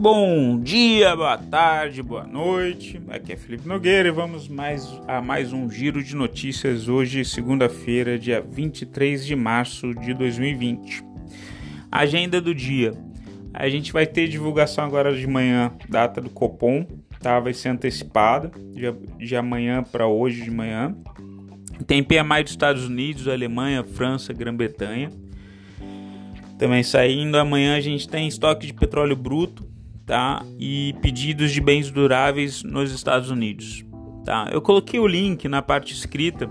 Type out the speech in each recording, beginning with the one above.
Bom dia, boa tarde, boa noite. Aqui é Felipe Nogueira e vamos mais a mais um giro de notícias hoje, segunda-feira, dia 23 de março de 2020. Agenda do dia. A gente vai ter divulgação agora de manhã, data do Copom, tá? Vai ser antecipada de, de amanhã para hoje de manhã. Tem PMI dos Estados Unidos, Alemanha, França, Grã-Bretanha. Também saindo amanhã a gente tem estoque de petróleo bruto, tá? E pedidos de bens duráveis nos Estados Unidos, tá? Eu coloquei o link na parte escrita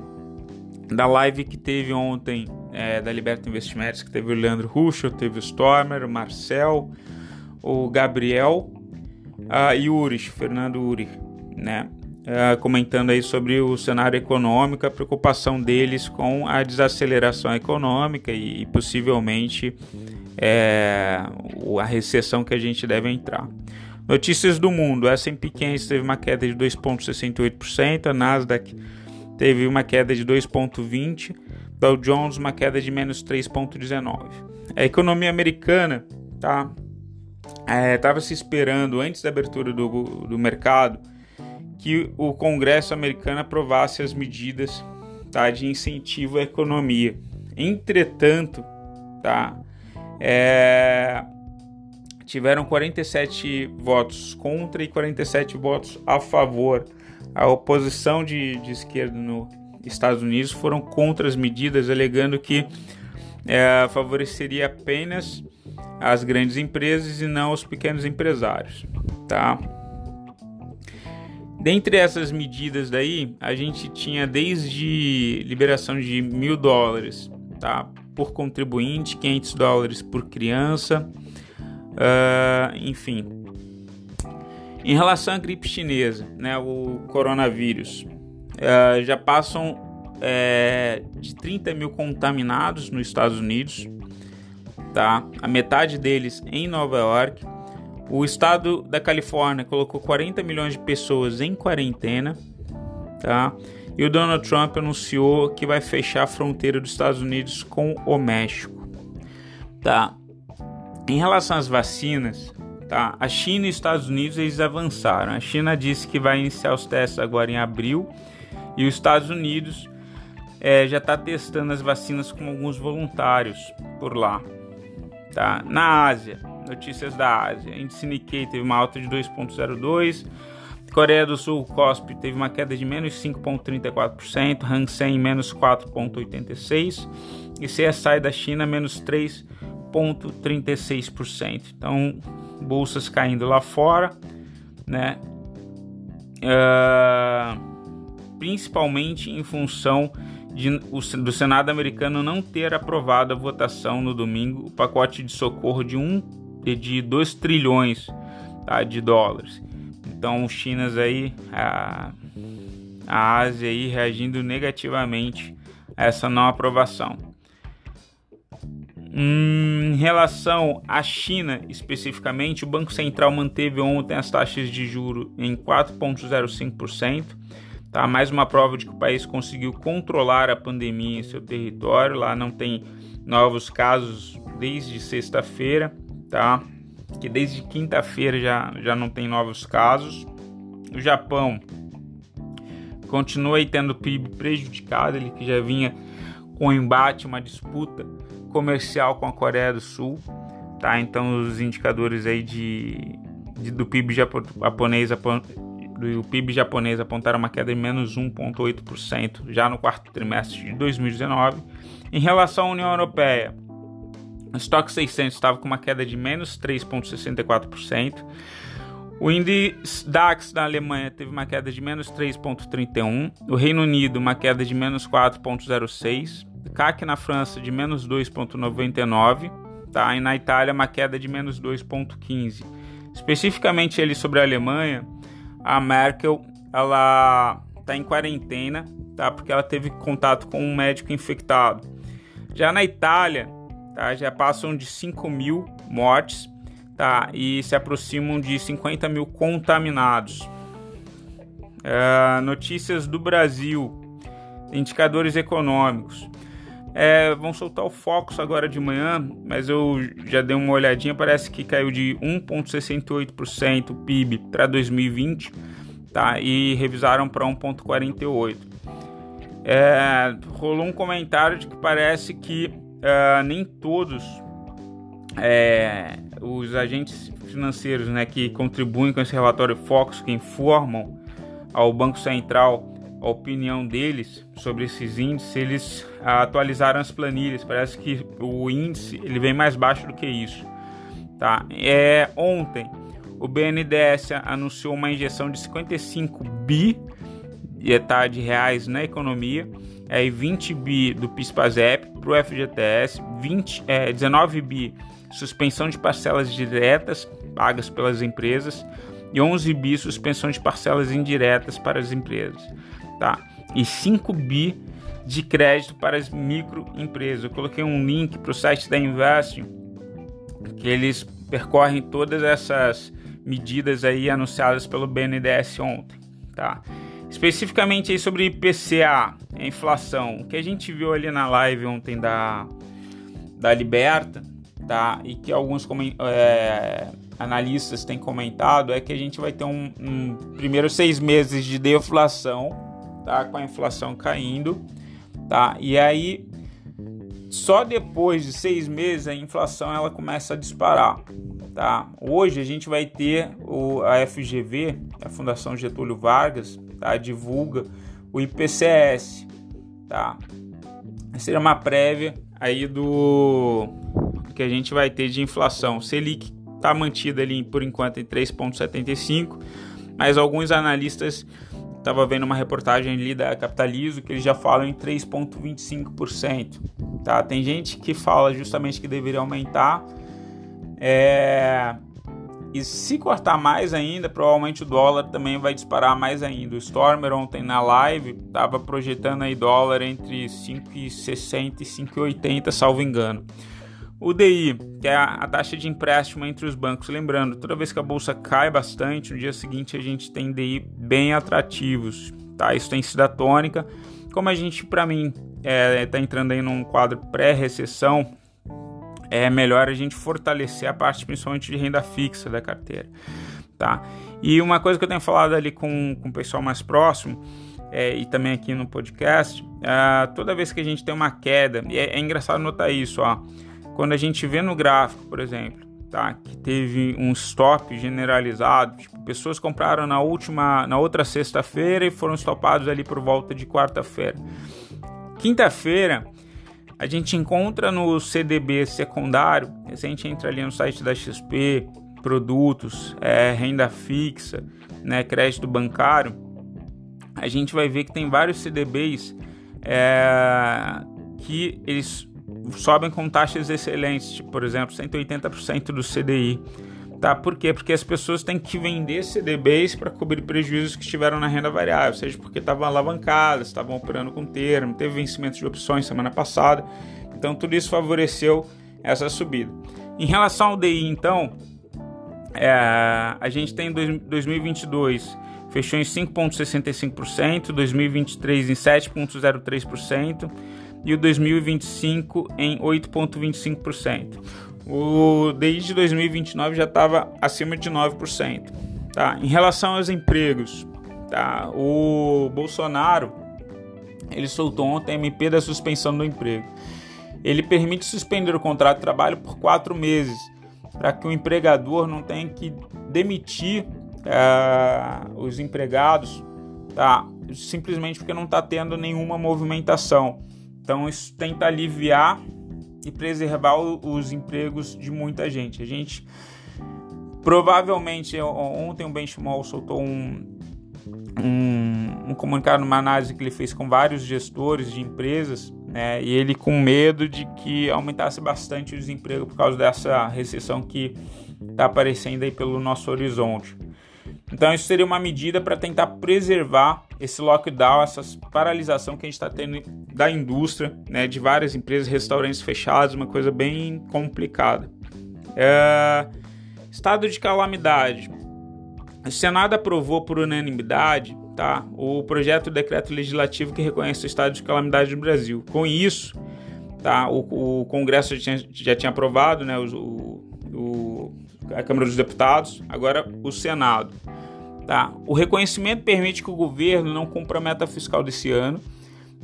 da live que teve ontem é, da Liberta Investimentos, que teve o Leandro Ruschel, teve o Stormer, o Marcel, o Gabriel uh, e o Urich, Fernando Urich, né? Uh, comentando aí sobre o cenário econômico, a preocupação deles com a desaceleração econômica e, e possivelmente é, a recessão que a gente deve entrar. Notícias do mundo: S&P 500 teve uma queda de 2,68%, a Nasdaq teve uma queda de 2,20%, Dow Jones uma queda de menos 3,19%. A economia americana tá estava é, se esperando antes da abertura do, do mercado que o Congresso americano aprovasse as medidas tá, de incentivo à economia. Entretanto, tá, é, tiveram 47 votos contra e 47 votos a favor. A oposição de, de esquerda nos Estados Unidos foram contra as medidas, alegando que é, favoreceria apenas as grandes empresas e não os pequenos empresários. Tá? Dentre essas medidas daí, a gente tinha desde liberação de mil dólares tá, por contribuinte, 500 dólares por criança, uh, enfim. Em relação à gripe chinesa, né, o coronavírus, uh, já passam é, de 30 mil contaminados nos Estados Unidos, tá? A metade deles em Nova York o estado da Califórnia colocou 40 milhões de pessoas em quarentena, tá? E o Donald Trump anunciou que vai fechar a fronteira dos Estados Unidos com o México, tá? Em relação às vacinas, tá? A China e os Estados Unidos eles avançaram. A China disse que vai iniciar os testes agora em abril e os Estados Unidos é, já está testando as vacinas com alguns voluntários por lá, tá? Na Ásia notícias da Ásia. Índice Nikkei teve uma alta de 2,02%. Coreia do Sul, COSP, teve uma queda de menos 5,34%. Hang Seng, menos 4,86%. E CSI da China, menos 3,36%. Então, bolsas caindo lá fora, né? Uh, principalmente em função de, o, do Senado americano não ter aprovado a votação no domingo o pacote de socorro de 1 de 2 trilhões tá, de dólares. Então, Chinas aí, a, a Ásia aí reagindo negativamente a essa não aprovação. Em relação à China especificamente, o Banco Central manteve ontem as taxas de juro em 4,05%. Tá? Mais uma prova de que o país conseguiu controlar a pandemia em seu território. Lá não tem novos casos desde sexta-feira tá? Que desde quinta-feira já, já não tem novos casos. O Japão continua tendo o PIB prejudicado, ele que já vinha com um embate, uma disputa comercial com a Coreia do Sul, tá? Então os indicadores aí de, de do PIB japonês do PIB japonês apontaram uma queda de menos 1,8% já no quarto trimestre de 2019. Em relação à União Europeia, o estoque 600 estava com uma queda de menos 3,64%. O índice DAX da Alemanha teve uma queda de menos 3,31%. O Reino Unido, uma queda de menos 4,06%. CAC na França de menos 2,99%. Tá? E na Itália, uma queda de menos 2,15%. Especificamente ele sobre a Alemanha, a Merkel ela está em quarentena, tá? Porque ela teve contato com um médico infectado. Já na Itália, tá? já passam de 5 mil mortes tá? e se aproximam de 50 mil contaminados. Uh, notícias do Brasil, indicadores econômicos. É, vão soltar o Focus agora de manhã, mas eu já dei uma olhadinha, parece que caiu de 1,68% PIB para 2020, tá? E revisaram para 1,48%. É, rolou um comentário de que parece que é, nem todos é, os agentes financeiros né, que contribuem com esse relatório Focus, que informam ao Banco Central a opinião deles sobre esses índices, eles atualizaram as planilhas. Parece que o índice ele vem mais baixo do que isso. Tá? É, ontem o BNDES anunciou uma injeção de 55 bi tá, de reais na economia, é, 20 bi do PIS/PASEP para o FGTS, 20, é, 19 bi suspensão de parcelas diretas pagas pelas empresas e 11 bi suspensão de parcelas indiretas para as empresas tá? E 5 bi de crédito para as microempresas. Eu coloquei um link para o site da Invest que eles percorrem todas essas medidas aí anunciadas pelo BNDES ontem, tá? Especificamente aí sobre IPCA, a inflação, o que a gente viu ali na live ontem da, da Liberta, tá? E que alguns é, analistas têm comentado é que a gente vai ter um, um primeiro seis meses de deflação tá? Com a inflação caindo, tá? E aí só depois de seis meses a inflação ela começa a disparar, tá? Hoje a gente vai ter o, a FGV, a Fundação Getúlio Vargas, tá? Divulga o IPCS, tá? Seria uma prévia aí do que a gente vai ter de inflação. Selic está mantida ali por enquanto em 3,75, mas alguns analistas Estava vendo uma reportagem ali da Capitalizo que eles já falam em 3,25%. Tá? Tem gente que fala justamente que deveria aumentar. É... E se cortar mais ainda, provavelmente o dólar também vai disparar mais ainda. O Stormer ontem na live estava projetando aí dólar entre 5,60 e 5,80, salvo engano. O DI, que é a, taxa de empréstimo entre os bancos. Lembrando, toda vez que a bolsa cai bastante, no dia seguinte a gente tem DI bem atrativos. Tá? Isso tem sido a tônica. Como a gente, para mim, está é, tá entrando aí num quadro pré-recessão, é melhor a gente fortalecer a parte principalmente de renda fixa da carteira. Tá? E uma coisa que eu tenho falado ali com, com o pessoal mais próximo é, e também aqui no podcast, é, toda vez que a gente tem uma queda, e é, é engraçado notar isso, ó quando a gente vê no gráfico, por exemplo, tá, que teve um stop generalizado, tipo, pessoas compraram na última, na outra sexta-feira e foram stopados ali por volta de quarta-feira. Quinta-feira, a gente encontra no CDB secundário, a gente entra ali no site da XP, produtos, é, renda fixa, né, crédito bancário, a gente vai ver que tem vários CDBs é, que eles sobem com taxas excelentes, tipo, por exemplo, 180% do CDI. Tá? Por quê? Porque as pessoas têm que vender CDBs para cobrir prejuízos que estiveram na renda variável, seja porque estavam alavancadas, estavam operando com termo, teve vencimento de opções semana passada. Então tudo isso favoreceu essa subida. Em relação ao DI, então, é, a gente tem 2022 fechou em 5,65%, 2023 em 7,03% e o 2025 em 8,25%. O DI de 2029 já estava acima de 9%. Tá? Em relação aos empregos, tá? o Bolsonaro ele soltou ontem a MP da suspensão do emprego. Ele permite suspender o contrato de trabalho por quatro meses, para que o empregador não tenha que demitir uh, os empregados, tá? simplesmente porque não está tendo nenhuma movimentação. Então isso tenta aliviar e preservar os empregos de muita gente. A gente provavelmente ontem o Benchmall soltou um, um, um, comunicado numa análise que ele fez com vários gestores de empresas, né? E ele com medo de que aumentasse bastante o desemprego por causa dessa recessão que está aparecendo aí pelo nosso horizonte. Então isso seria uma medida para tentar preservar esse lockdown, essa paralisação que a gente está tendo da indústria, né, de várias empresas, restaurantes fechados, uma coisa bem complicada. É... Estado de calamidade. O Senado aprovou por unanimidade tá, o projeto de decreto legislativo que reconhece o estado de calamidade no Brasil. Com isso, tá? O, o Congresso já tinha, já tinha aprovado, né? O, o, a Câmara dos Deputados, agora o Senado. Tá? O reconhecimento permite que o governo não cumpra a meta fiscal desse ano,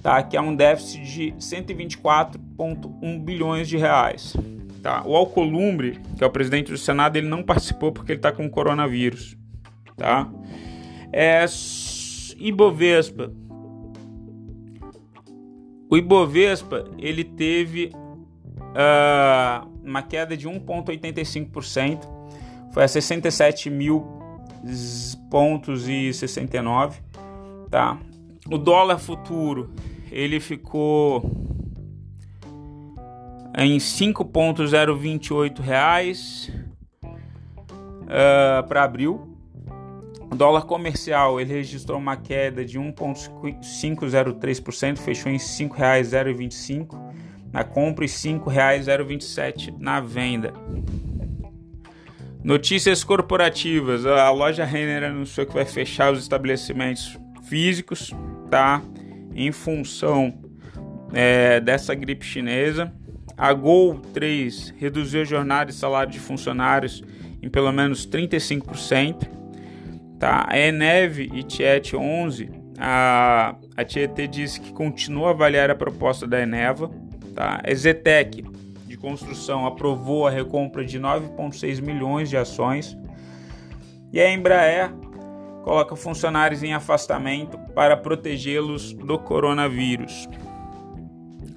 tá? que é um déficit de 124,1 bilhões de reais. Tá? O Alcolumbre, que é o presidente do Senado, ele não participou porque ele está com coronavírus. Tá? É, Ibovespa. O Ibovespa ele teve uh, uma queda de 1,85%, foi a 67 mil pontos e 69, tá? O dólar futuro ele ficou em 5.028 reais uh, para abril. O dólar comercial ele registrou uma queda de 1.503%, fechou em R$ 5,025 na compra e R$ 5,027 na venda. Notícias corporativas: a loja Renner anunciou que vai fechar os estabelecimentos físicos, tá? Em função é, dessa gripe chinesa. A Gol 3 reduziu a jornada e salário de funcionários em pelo menos 35%. Tá? A Eneve e Tiet 11, a, a Tietê disse que continua a avaliar a proposta da Eneva. Tá? A Zetec de construção aprovou a recompra de 9,6 milhões de ações. E a Embraer coloca funcionários em afastamento para protegê-los do coronavírus.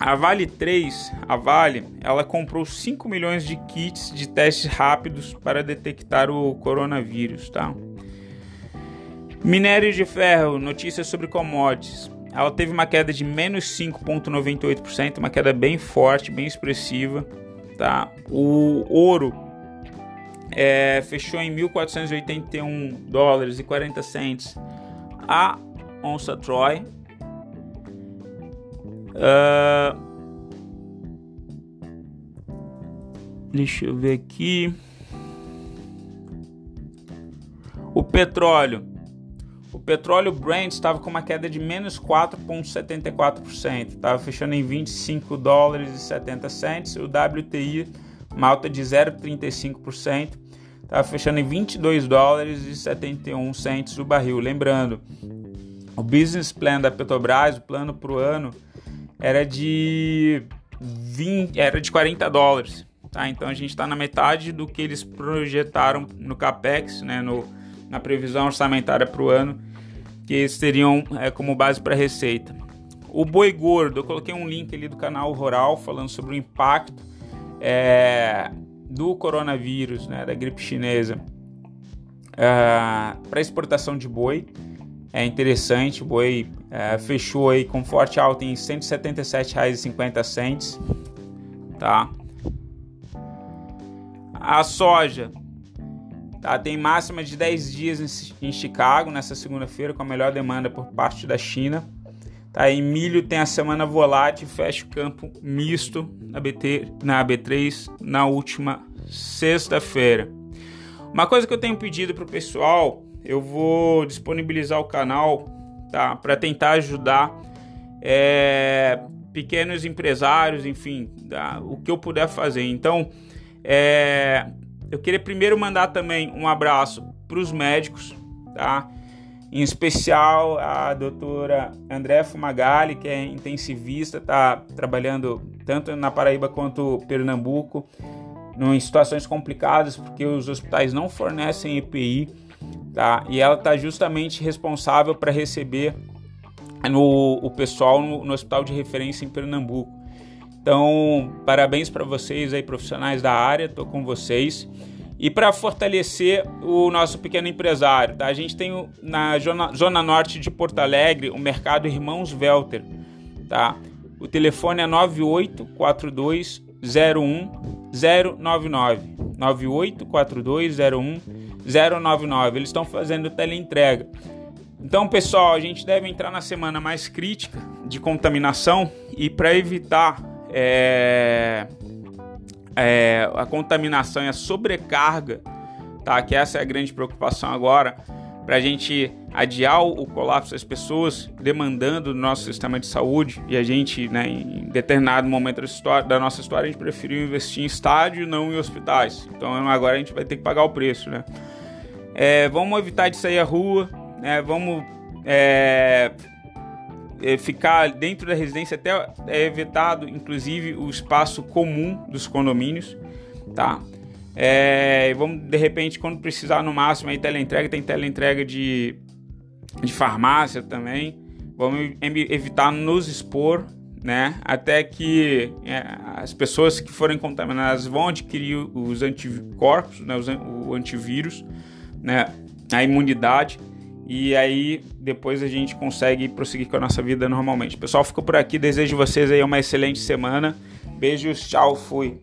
A Vale 3, a Vale, ela comprou 5 milhões de kits de testes rápidos para detectar o coronavírus, tá? Minério de ferro, notícias sobre commodities. Ela teve uma queda de menos 5,98%, uma queda bem forte, bem expressiva, tá? O ouro é, fechou em 1.481 dólares e 40 cents a onça Troy, Uh, deixa eu ver aqui. O petróleo. O petróleo Brent estava com uma queda de menos 4,74%, estava fechando em 25 dólares e 70 cents. O WTI, uma alta de 0,35%, estava fechando em 22 dólares e 71 cents o barril. Lembrando, o business plan da Petrobras, o plano para o ano, era de 20, era de 40 dólares. Tá? Então a gente está na metade do que eles projetaram no capex, né, no, na previsão orçamentária para o ano, que eles teriam é, como base para receita. O boi gordo, eu coloquei um link ali do canal Rural falando sobre o impacto é, do coronavírus, né, da gripe chinesa, é, para exportação de boi é interessante. O boi é, fechou aí com forte alta em R$ 177,50, tá? A soja tá, tem máxima de 10 dias em Chicago nessa segunda-feira com a melhor demanda por parte da China. Tá, em milho tem a semana volátil, fecha campo misto na, BT, na B3 na última sexta-feira. Uma coisa que eu tenho pedido para o pessoal eu vou disponibilizar o canal tá, para tentar ajudar é, pequenos empresários, enfim, tá, o que eu puder fazer. Então, é, eu queria primeiro mandar também um abraço para os médicos, tá? Em especial a doutora André Fumagalli, que é intensivista, está trabalhando tanto na Paraíba quanto Pernambuco, em situações complicadas, porque os hospitais não fornecem EPI tá? E ela está justamente responsável para receber no, o pessoal no, no, hospital de referência em Pernambuco. Então, parabéns para vocês aí, profissionais da área, estou com vocês. E para fortalecer o nosso pequeno empresário, tá? a gente tem na zona, norte de Porto Alegre o mercado Irmãos Welter. Tá? O telefone é 9842 099. 984201 099. Eles estão fazendo teleentrega. Então, pessoal, a gente deve entrar na semana mais crítica de contaminação e para evitar é, é, a contaminação e a sobrecarga, tá? Que essa é a grande preocupação agora, para a gente adiar o colapso das pessoas demandando do nosso sistema de saúde e a gente, né, em determinado momento da, nossa história, a gente preferiu investir em estádio não em hospitais. Então agora a gente vai ter que pagar o preço, né? É, vamos evitar de sair à rua, né? Vamos é, é, ficar dentro da residência até é evitado, inclusive, o espaço comum dos condomínios, tá? É, vamos de repente, quando precisar, no máximo aí teleentrega, tem teleentrega de de farmácia também. Vamos evitar nos expor, né? Até que é, as pessoas que forem contaminadas vão adquirir os anticorpos, né? o antivírus, né? A imunidade. E aí depois a gente consegue prosseguir com a nossa vida normalmente. Pessoal, fico por aqui. Desejo vocês aí uma excelente semana. Beijos, tchau, fui.